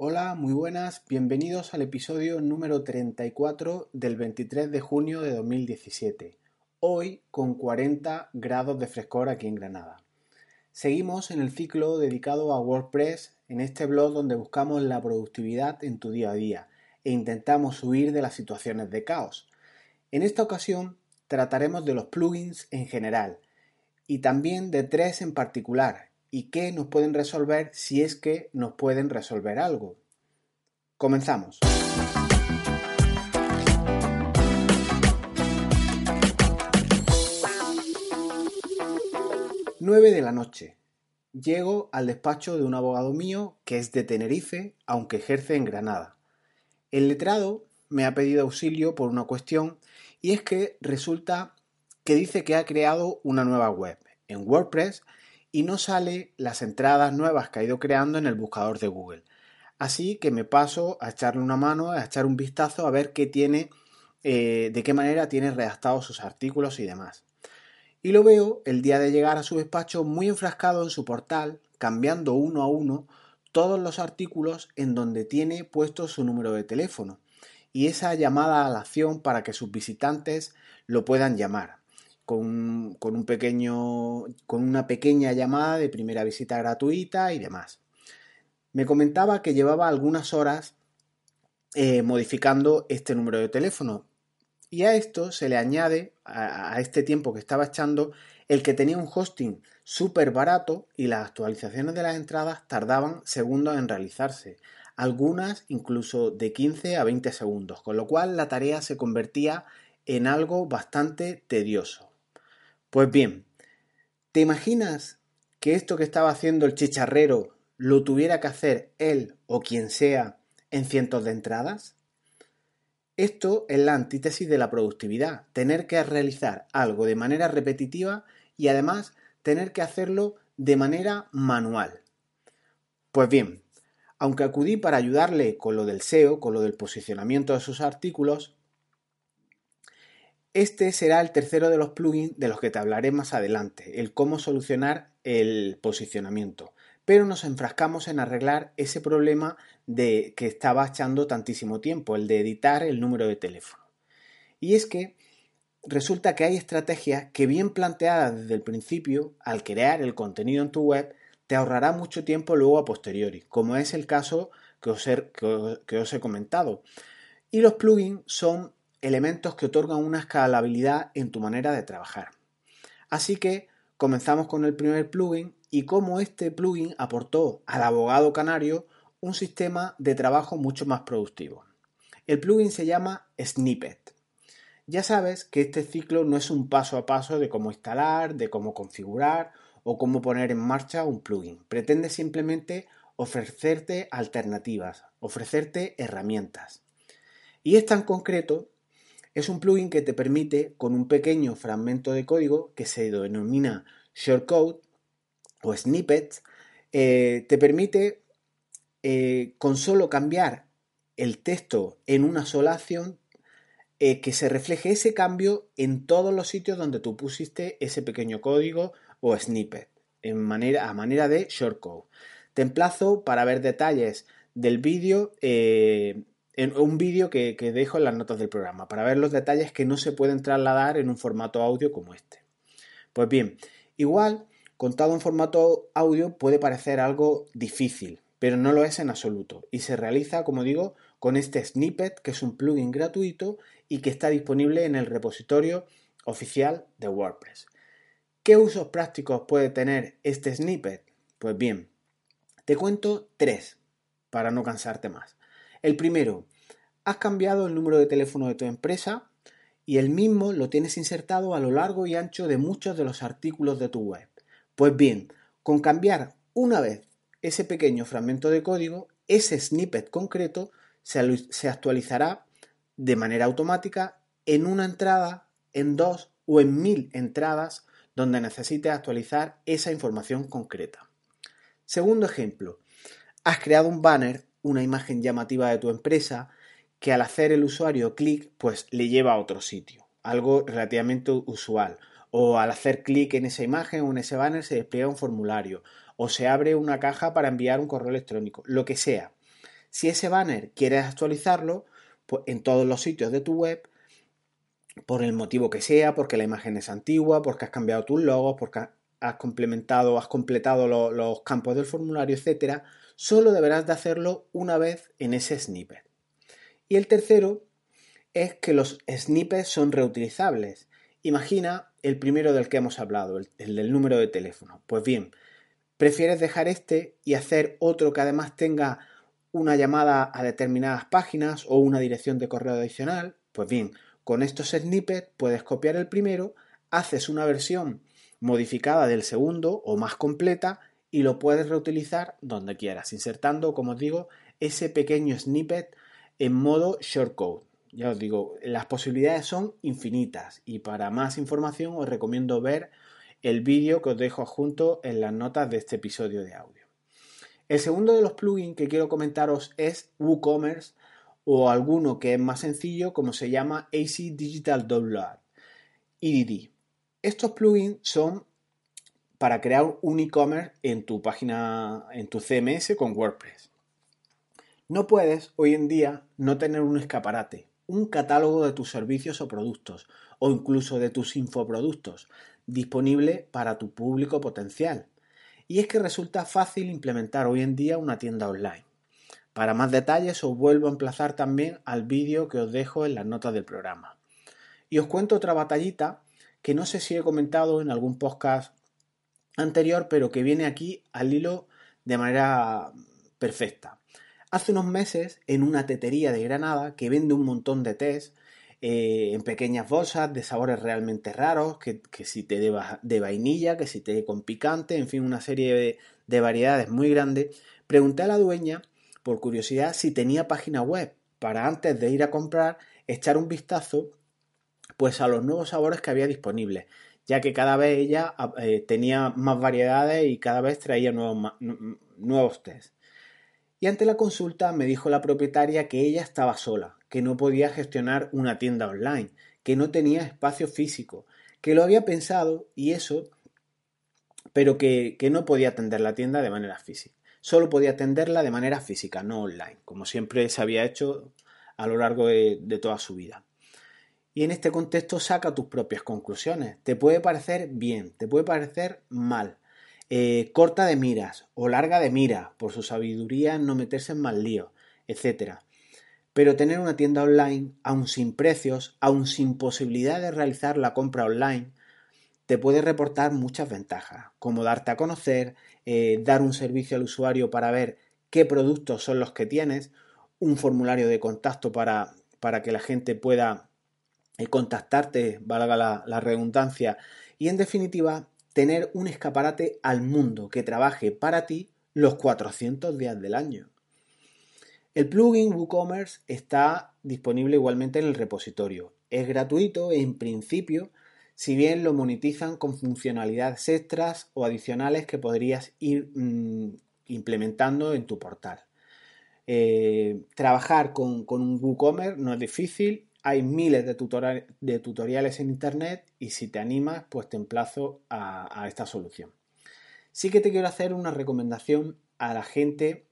Hola, muy buenas, bienvenidos al episodio número 34 del 23 de junio de 2017, hoy con 40 grados de frescor aquí en Granada. Seguimos en el ciclo dedicado a WordPress en este blog donde buscamos la productividad en tu día a día e intentamos huir de las situaciones de caos. En esta ocasión trataremos de los plugins en general y también de tres en particular y qué nos pueden resolver si es que nos pueden resolver algo. Comenzamos. 9 de la noche. Llego al despacho de un abogado mío que es de Tenerife, aunque ejerce en Granada. El letrado me ha pedido auxilio por una cuestión y es que resulta que dice que ha creado una nueva web en WordPress y no sale las entradas nuevas que ha ido creando en el buscador de Google. Así que me paso a echarle una mano, a echar un vistazo a ver qué tiene, eh, de qué manera tiene redactados sus artículos y demás. Y lo veo el día de llegar a su despacho muy enfrascado en su portal, cambiando uno a uno todos los artículos en donde tiene puesto su número de teléfono y esa llamada a la acción para que sus visitantes lo puedan llamar con, un pequeño, con una pequeña llamada de primera visita gratuita y demás. Me comentaba que llevaba algunas horas eh, modificando este número de teléfono y a esto se le añade, a, a este tiempo que estaba echando, el que tenía un hosting súper barato y las actualizaciones de las entradas tardaban segundos en realizarse, algunas incluso de 15 a 20 segundos, con lo cual la tarea se convertía en algo bastante tedioso. Pues bien, ¿te imaginas que esto que estaba haciendo el chicharrero lo tuviera que hacer él o quien sea en cientos de entradas? Esto es la antítesis de la productividad, tener que realizar algo de manera repetitiva y además tener que hacerlo de manera manual. Pues bien, aunque acudí para ayudarle con lo del SEO, con lo del posicionamiento de sus artículos, este será el tercero de los plugins de los que te hablaré más adelante, el cómo solucionar el posicionamiento. Pero nos enfrascamos en arreglar ese problema de que estaba echando tantísimo tiempo, el de editar el número de teléfono. Y es que resulta que hay estrategias que bien planteadas desde el principio, al crear el contenido en tu web, te ahorrará mucho tiempo luego a posteriori, como es el caso que os he, que os he comentado. Y los plugins son elementos que otorgan una escalabilidad en tu manera de trabajar. Así que comenzamos con el primer plugin y cómo este plugin aportó al abogado canario un sistema de trabajo mucho más productivo. El plugin se llama Snippet. Ya sabes que este ciclo no es un paso a paso de cómo instalar, de cómo configurar o cómo poner en marcha un plugin. Pretende simplemente ofrecerte alternativas, ofrecerte herramientas. Y es tan concreto es un plugin que te permite, con un pequeño fragmento de código que se denomina shortcode o snippets, eh, te permite eh, con solo cambiar el texto en una sola acción eh, que se refleje ese cambio en todos los sitios donde tú pusiste ese pequeño código o snippet a manera de shortcode. Te emplazo para ver detalles del vídeo un vídeo que, dejo en las notas del programa para ver los detalles que no se pueden trasladar en un formato audio como este. Pues bien, igual contado en formato audio puede parecer algo difícil, pero no lo es en absoluto y se realiza, como digo, con este snippet que es un plugin gratuito y que está disponible en el repositorio oficial de WordPress. ¿Qué usos prácticos puede tener este snippet? Pues bien, te cuento tres para no cansarte más. El primero, has cambiado el número de teléfono de tu empresa y el mismo lo tienes insertado a lo largo y ancho de muchos de los artículos de tu web. Pues bien, con cambiar una vez ese pequeño fragmento de código, ese snippet concreto se, actualizará de manera automática en una entrada, en dos o en mil entradas donde necesites actualizar esa información concreta. Segundo ejemplo, has creado un banner una imagen llamativa de tu empresa que al hacer el usuario clic, pues le lleva a otro sitio, algo relativamente usual. O al hacer clic en esa imagen o en ese banner se despliega un formulario o se abre una caja para enviar un correo electrónico, lo que sea. Si ese banner quieres actualizarlo, pues en todos los sitios de tu web, por el motivo que sea, porque la imagen es antigua, porque has cambiado tus logos, porque has complementado, has completado los campos del formulario, etcétera, solo deberás de hacerlo una vez en ese snippet. Y el tercero es que los snippets son reutilizables. Imagina el primero del que hemos hablado, el, el del número de teléfono. Pues bien, ¿prefieres dejar este y hacer otro que además tenga una llamada a determinadas páginas o una dirección de correo adicional? Pues bien, con estos snippets puedes copiar el primero, haces una versión modificada del segundo o más completa y lo puedes reutilizar donde quieras, insertando, como os digo, ese pequeño snippet en modo shortcode. Ya os digo, las posibilidades son infinitas y para más información os recomiendo ver el vídeo que os dejo junto en las notas de este episodio de audio. El segundo de los plugins que quiero comentaros es WooCommerce o alguno que es más sencillo como se llama AC Digital Download, EDD. Estos plugins son para crear un e-commerce en tu página, en tu CMS con WordPress. No puedes hoy en día no tener un escaparate, un catálogo de tus servicios o productos, o incluso de tus infoproductos, disponible para tu público potencial. Y es que resulta fácil implementar hoy en día una tienda online. Para más detalles os vuelvo a emplazar también al vídeo que os dejo en las notas del programa. Y os cuento otra batallita que no sé si he comentado en algún podcast anterior, pero que viene aquí al hilo de manera perfecta. Hace unos meses, en una tetería de Granada que vende un montón de tés eh, en pequeñas bolsas de sabores realmente raros, que, si te de, de, vainilla, que si te con picante, en fin, una serie de, de variedades muy grandes, pregunté a la dueña por curiosidad si tenía página web para antes de ir a comprar echar un vistazo pues a los nuevos sabores que había disponibles, ya que cada vez ella eh, tenía más variedades y cada vez traía nuevos, nuevos test. Y ante la consulta me dijo la propietaria que ella estaba sola, que no podía gestionar una tienda online, que no tenía espacio físico, que lo había pensado y eso, pero que, que no podía atender la tienda de manera física solo podía atenderla de manera física, no online, como siempre se había hecho a lo largo de, toda su vida. Y en este contexto saca tus propias conclusiones. Te puede parecer bien, te puede parecer mal, eh, corta de miras o larga de miras por su sabiduría en no meterse en mal lío, etc. Pero tener una tienda online, aun sin precios, aun sin posibilidad de realizar la compra online, te puede reportar muchas ventajas, como darte a conocer, eh, dar un servicio al usuario para ver qué productos son los que tienes, un formulario de contacto para, para que la gente pueda contactarte, valga la, redundancia, y en definitiva, tener un escaparate al mundo que trabaje para ti los 400 días del año. El plugin WooCommerce está disponible igualmente en el repositorio. Es gratuito en principio si bien lo monetizan con funcionalidades extras o adicionales que podrías ir mm, implementando en tu portal. Eh, trabajar con, un WooCommerce no es difícil, hay miles de, tutoriales en Internet y si te animas, pues te emplazo a, esta solución. Sí que te quiero hacer una recomendación a la gente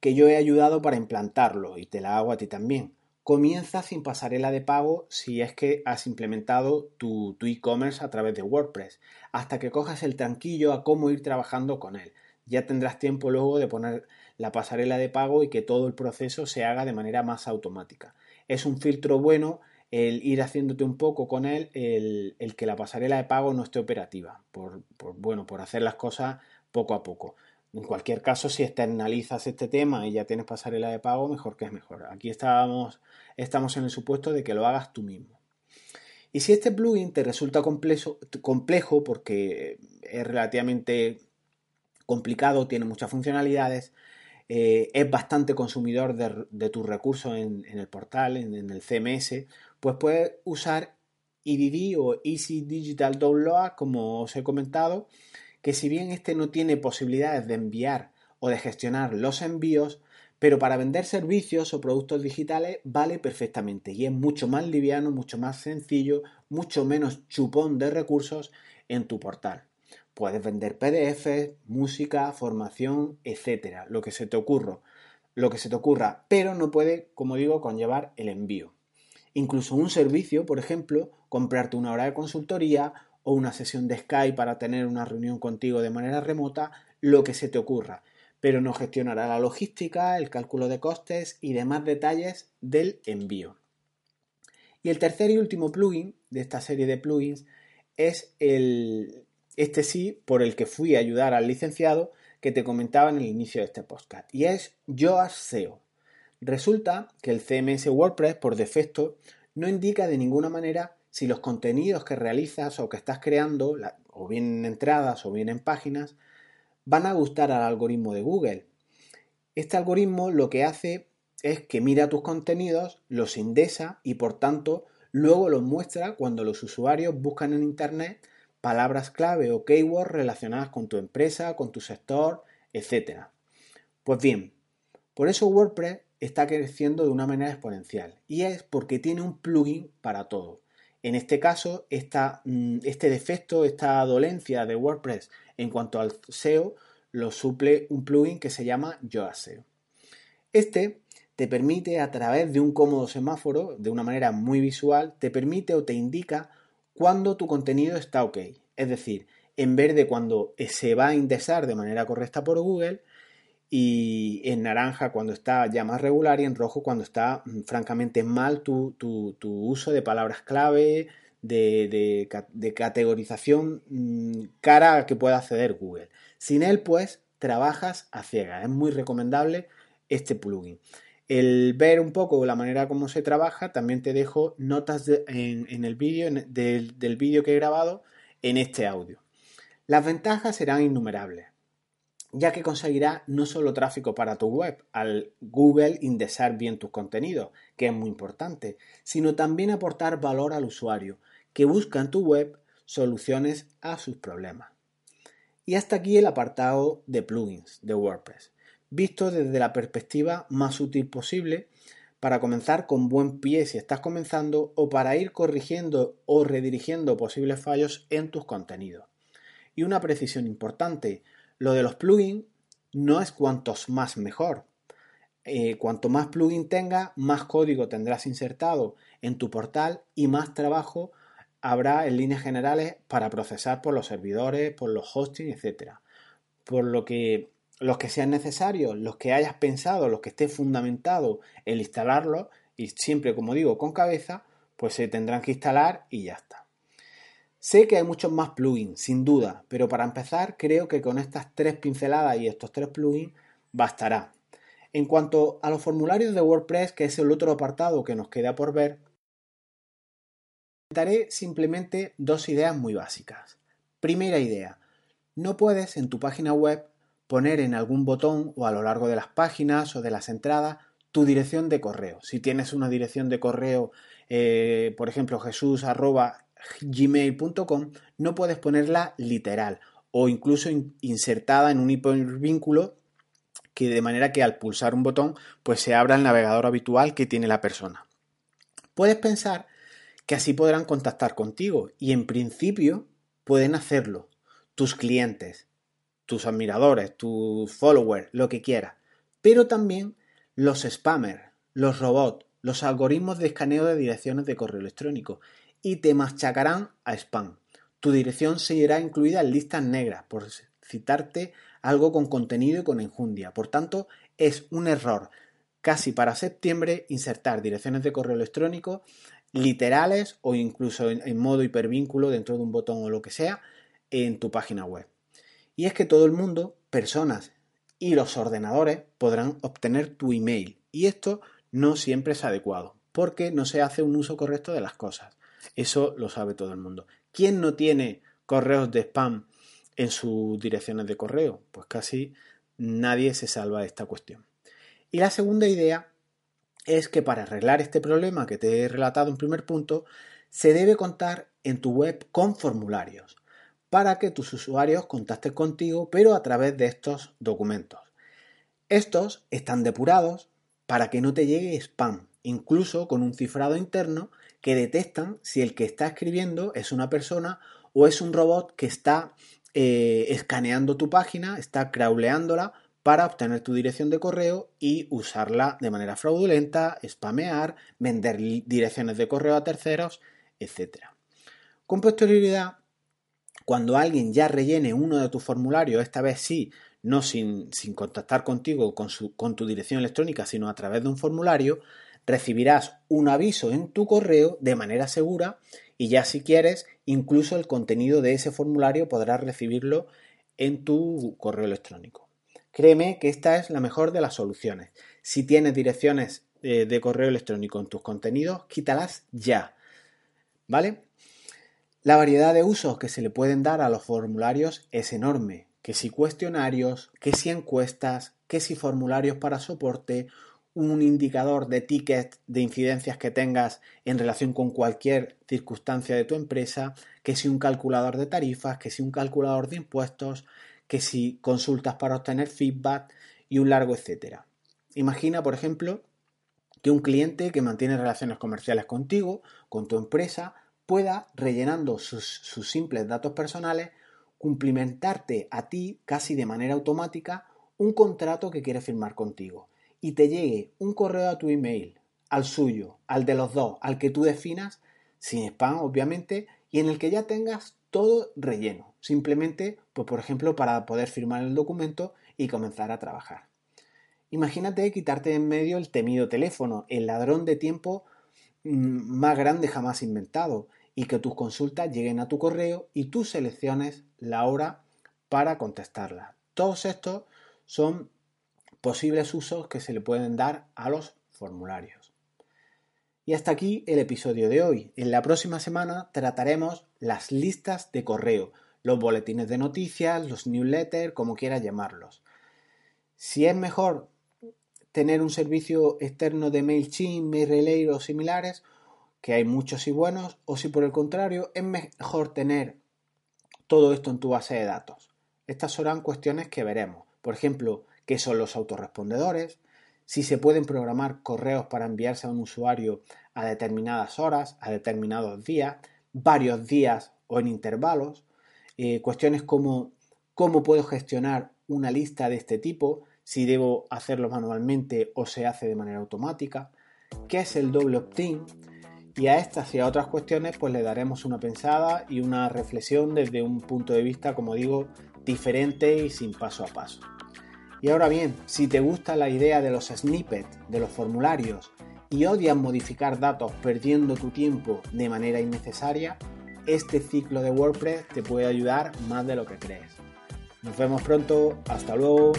que yo he ayudado para implantarlo y te la hago a ti también comienza sin pasarela de pago si es que has implementado tu, e-commerce a través de WordPress, hasta que cojas el tranquillo a cómo ir trabajando con él. Ya tendrás tiempo luego de poner la pasarela de pago y que todo el proceso se haga de manera más automática. Es un filtro bueno el ir haciéndote un poco con él, el, que la pasarela de pago no esté operativa, por, bueno, por hacer las cosas poco a poco. En cualquier caso, si externalizas este tema y ya tienes pasarela de pago, mejor que es mejor. Aquí estamos, estamos en el supuesto de que lo hagas tú mismo. Y si este plugin te resulta complejo porque es relativamente complicado, tiene muchas funcionalidades, eh, es bastante consumidor de, tus recursos en, el portal, en, el CMS, pues puedes usar EDD o Easy Digital Download, como os he comentado, que si bien este no tiene posibilidades de enviar o de gestionar los envíos, pero para vender servicios o productos digitales vale perfectamente y es mucho más liviano, mucho más sencillo, mucho menos chupón de recursos en tu portal. Puedes vender PDFs, música, formación, etcétera, lo que se te ocurra. lo que se te ocurra, pero no puede, como digo, conllevar el envío. Incluso un servicio, por ejemplo, comprarte una hora de consultoría o una sesión de Skype para tener una reunión contigo de manera remota, lo que se te ocurra, pero no gestionará la logística, el cálculo de costes y demás detalles del envío. Y el tercer y último plugin de esta serie de plugins es el, este sí, por el que fui a ayudar al licenciado que te comentaba en el inicio de este podcast, y es Yoast SEO. Resulta que el CMS WordPress por defecto no indica de ninguna manera si los contenidos que realizas o que estás creando, o bien en entradas o bien en páginas, van a gustar al algoritmo de Google. Este algoritmo lo que hace es que mira tus contenidos, los indesa y por tanto luego los muestra cuando los usuarios buscan en Internet palabras clave o keywords relacionadas con tu empresa, con tu sector, etc. Pues bien, por eso WordPress está creciendo de una manera exponencial y es porque tiene un plugin para todo. En este caso, mm, este defecto, esta dolencia de WordPress en cuanto al SEO, lo suple un plugin que se llama Yoast SEO. Este te permite a través de un cómodo semáforo, de una manera muy visual, te permite o te indica cuando tu contenido está ok. Es decir, en verde cuando se va a indexar de manera correcta por Google y en naranja cuando está ya más regular y en rojo cuando está mm, francamente mal tu, uso de palabras clave, de, categorización mm, cara a que pueda acceder Google. Sin él, pues, trabajas a ciegas. Es muy recomendable este plugin. El ver un poco la manera como se trabaja, también te dejo notas en, el vídeo, del, vídeo que he grabado en este audio. Las ventajas serán innumerables, ya que conseguirás no solo tráfico para tu web, al Google indexar bien tus contenidos, que es muy importante, sino también aportar valor al usuario, que busca en tu web soluciones a sus problemas. Y hasta aquí el apartado de plugins de WordPress visto desde la perspectiva más útil posible para comenzar con buen pie si estás comenzando o para ir corrigiendo o redirigiendo posibles fallos en tus contenidos. Y una precisión importante, lo de los plugins no es cuantos más mejor. Eh, cuanto más plugin tengas, más código tendrás insertado en tu portal y más trabajo habrá en líneas generales para procesar por los servidores, por los hosting, etc. Por lo que los que sean necesarios, los que hayas pensado, los que esté fundamentado el instalarlo y siempre, como digo, con cabeza, pues se tendrán que instalar y ya está. Sé que hay muchos más plugins, sin duda, pero para empezar creo que con estas tres pinceladas y estos tres plugins bastará. En cuanto a los formularios de WordPress, que es el otro apartado que nos queda por ver, comentaré simplemente dos ideas muy básicas. Primera idea, no puedes en tu página web poner en algún botón o a lo largo de las páginas o de las entradas tu dirección de correo. Si tienes una dirección de correo, eh, por ejemplo, jesús.gmail.com, no puedes ponerla literal o incluso insertada en un hipervínculo que de manera que al pulsar un botón pues se abra el navegador habitual que tiene la persona. Puedes pensar que así podrán contactar contigo y en principio pueden hacerlo tus clientes, tus admiradores, tus followers, lo que quieras. Pero también los spammers, los robots, los algoritmos de escaneo de direcciones de correo electrónico y te machacarán a spam. Tu dirección seguirá incluida en listas negras, por citarte algo con contenido y con enjundia. Por tanto, es un error casi para septiembre insertar direcciones de correo electrónico literales o incluso en modo hipervínculo dentro de un botón o lo que sea en tu página web. Y es que todo el mundo, personas y los ordenadores podrán obtener tu email. Y esto no siempre es adecuado, porque no se hace un uso correcto de las cosas. Eso lo sabe todo el mundo. ¿Quién no tiene correos de spam en sus direcciones de correo? Pues casi nadie se salva de esta cuestión. Y la segunda idea es que para arreglar este problema que te he relatado en primer punto, se debe contar en tu web con formularios para que tus usuarios contacten contigo, pero a través de estos documentos. Estos están depurados para que no te llegue spam, incluso con un cifrado interno que detectan si el que está escribiendo es una persona o es un robot que está eh, escaneando tu página, está crawleándola para obtener tu dirección de correo y usarla de manera fraudulenta, spamear, vender direcciones de correo a terceros, etc. Con posterioridad, cuando alguien ya rellene uno de tus formularios, esta vez sí, no sin, contactar contigo con, con tu dirección electrónica, sino a través de un formulario, recibirás un aviso en tu correo de manera segura y ya si quieres, incluso el contenido de ese formulario podrás recibirlo en tu correo electrónico. Créeme que esta es la mejor de las soluciones. Si tienes direcciones eh, de correo electrónico en tus contenidos, quítalas ya. ¿Vale? La variedad de usos que se le pueden dar a los formularios es enorme. Que si cuestionarios, que si encuestas, que si formularios para soporte, un indicador de tickets de incidencias que tengas en relación con cualquier circunstancia de tu empresa, que si un calculador de tarifas, que si un calculador de impuestos, que si consultas para obtener feedback y un largo etcétera. Imagina, por ejemplo, que un cliente que mantiene relaciones comerciales contigo, con tu empresa, pueda, rellenando sus, simples datos personales, cumplimentarte a ti casi de manera automática un contrato que quiere firmar contigo. Y te llegue un correo a tu email, al suyo, al de los dos, al que tú definas, sin spam obviamente, y en el que ya tengas todo relleno, simplemente, pues por ejemplo, para poder firmar el documento y comenzar a trabajar. Imagínate quitarte en medio el temido teléfono, el ladrón de tiempo mm, más grande jamás inventado, y que tus consultas lleguen a tu correo y tú selecciones la hora para contestarla. Todos estos son posibles usos que se le pueden dar a los formularios. Y hasta aquí el episodio de hoy. En la próxima semana trataremos las listas de correo, los boletines de noticias, los newsletters, como quieras llamarlos. Si es mejor tener un servicio externo de MailChimp, MailRelay o similares, que hay muchos y buenos, o si por el contrario es mejor tener todo esto en tu base de datos. Estas serán cuestiones que veremos. Por ejemplo, qué son los autorrespondedores, si se pueden programar correos para enviarse a un usuario a determinadas horas, a determinados días, varios días o en intervalos, eh, cuestiones como cómo puedo gestionar una lista de este tipo, si debo hacerlo manualmente o se hace de manera automática, qué es el doble opt-in, y a estas y a otras cuestiones pues le daremos una pensada y una reflexión desde un punto de vista, como digo, diferente y sin paso a paso. Y ahora bien, si te gusta la idea de los snippets, de los formularios, y odias modificar datos perdiendo tu tiempo de manera innecesaria, este ciclo de WordPress te puede ayudar más de lo que crees. Nos vemos pronto, hasta luego.